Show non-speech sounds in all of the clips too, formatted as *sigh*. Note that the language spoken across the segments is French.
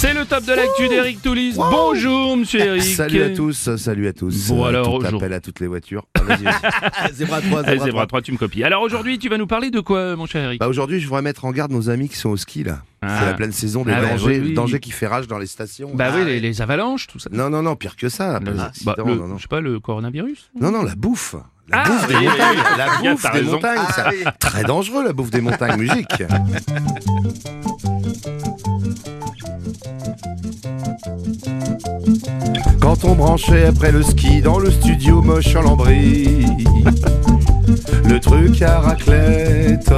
C'est le top de l'actu d'Eric Toulis. Bonjour, monsieur Eric. Salut à tous, salut à tous. Bon, Euh, alors, tout aujourd'hui- appel à toutes les voitures. Ah, vas-y, vas-y. Zébra 3, Allez, Zébra 3, tu me copies. Alors aujourd'hui, tu vas nous parler de quoi, mon cher Eric bah, Aujourd'hui, je voudrais mettre en garde nos amis qui sont au ski là. Ah. C'est la pleine saison des Ah ouais, dangers, oui, dangers qui fait rage dans les stations. Bah Ah, oui, les, les avalanches, tout ça. Non, non, non, pire que ça. Le- bah, le- non, non. Je sais pas, le coronavirus? Non, non, la bouffe. La Ah, bouffe des montagnes. La bouffe des raison. montagnes. Ah, ça. Très dangereux, la bouffe des montagnes. Musique. *laughs* On branchait après le ski dans le studio moche en lambris, le truc à raclette.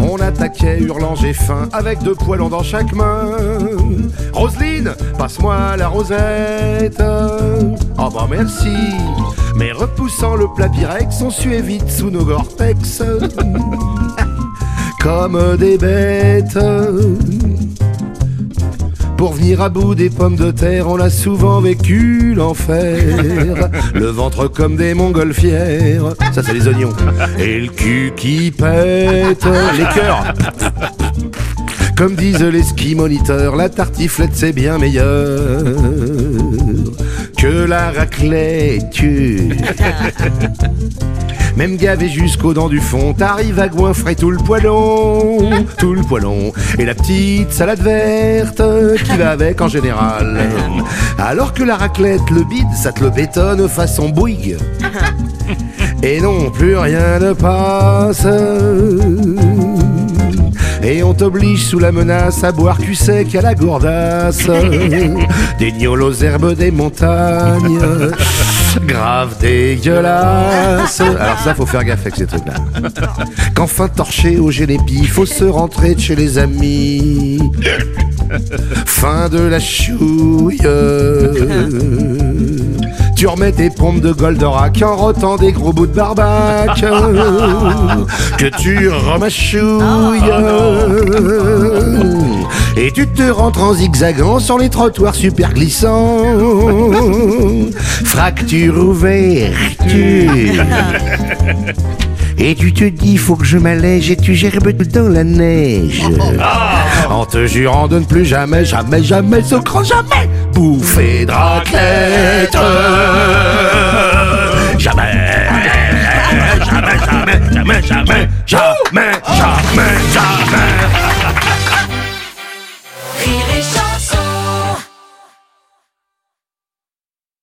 On attaquait hurlant j'ai faim avec deux poêlons dans chaque main. Roselyne, passe-moi la rosette. Oh bah merci. Mais repoussant le plat Pyrex, on suait vite sous nos Gore-Tex. *laughs* Comme des bêtes. Pour venir à bout des pommes de terre, on a souvent vécu l'enfer. *laughs* Le ventre comme des montgolfières, ça c'est les oignons. Et le cul qui pète, les cœurs. Comme disent les ski moniteurs, la tartiflette c'est bien meilleur que la raclette. *laughs* Même gavé jusqu'aux dents du fond, t'arrives à goinfrer tout le poêlon, tout le poêlon, et la petite salade verte qui va avec en général. Alors que la raclette, le bide, ça te le bétonne façon Bouygues. Et non, plus rien ne passe. Et on t'oblige sous la menace à boire cul sec à la gourdasse. Des gnôles aux herbes des montagnes. Grave dégueulasse. *laughs* Alors ça, faut faire gaffe avec ces trucs-là. Qu'enfin torché au génépi, faut se rentrer de chez les amis. Fin de la chouille. Tu remets tes pompes de Goldorak en rotant des gros bouts de barbac *laughs* que tu remachouilles. Et tu te rentres en zigzagant sur les trottoirs super glissants. Fracture ouverture. *laughs* Et tu te dis, faut que je m'allège et tu gerbes dans la neige. En te jurant de ne plus jamais, jamais, jamais, se cran jamais Bouffer de raclette Jamais, jamais, jamais, jamais, jamais, jamais, jamais, jamais.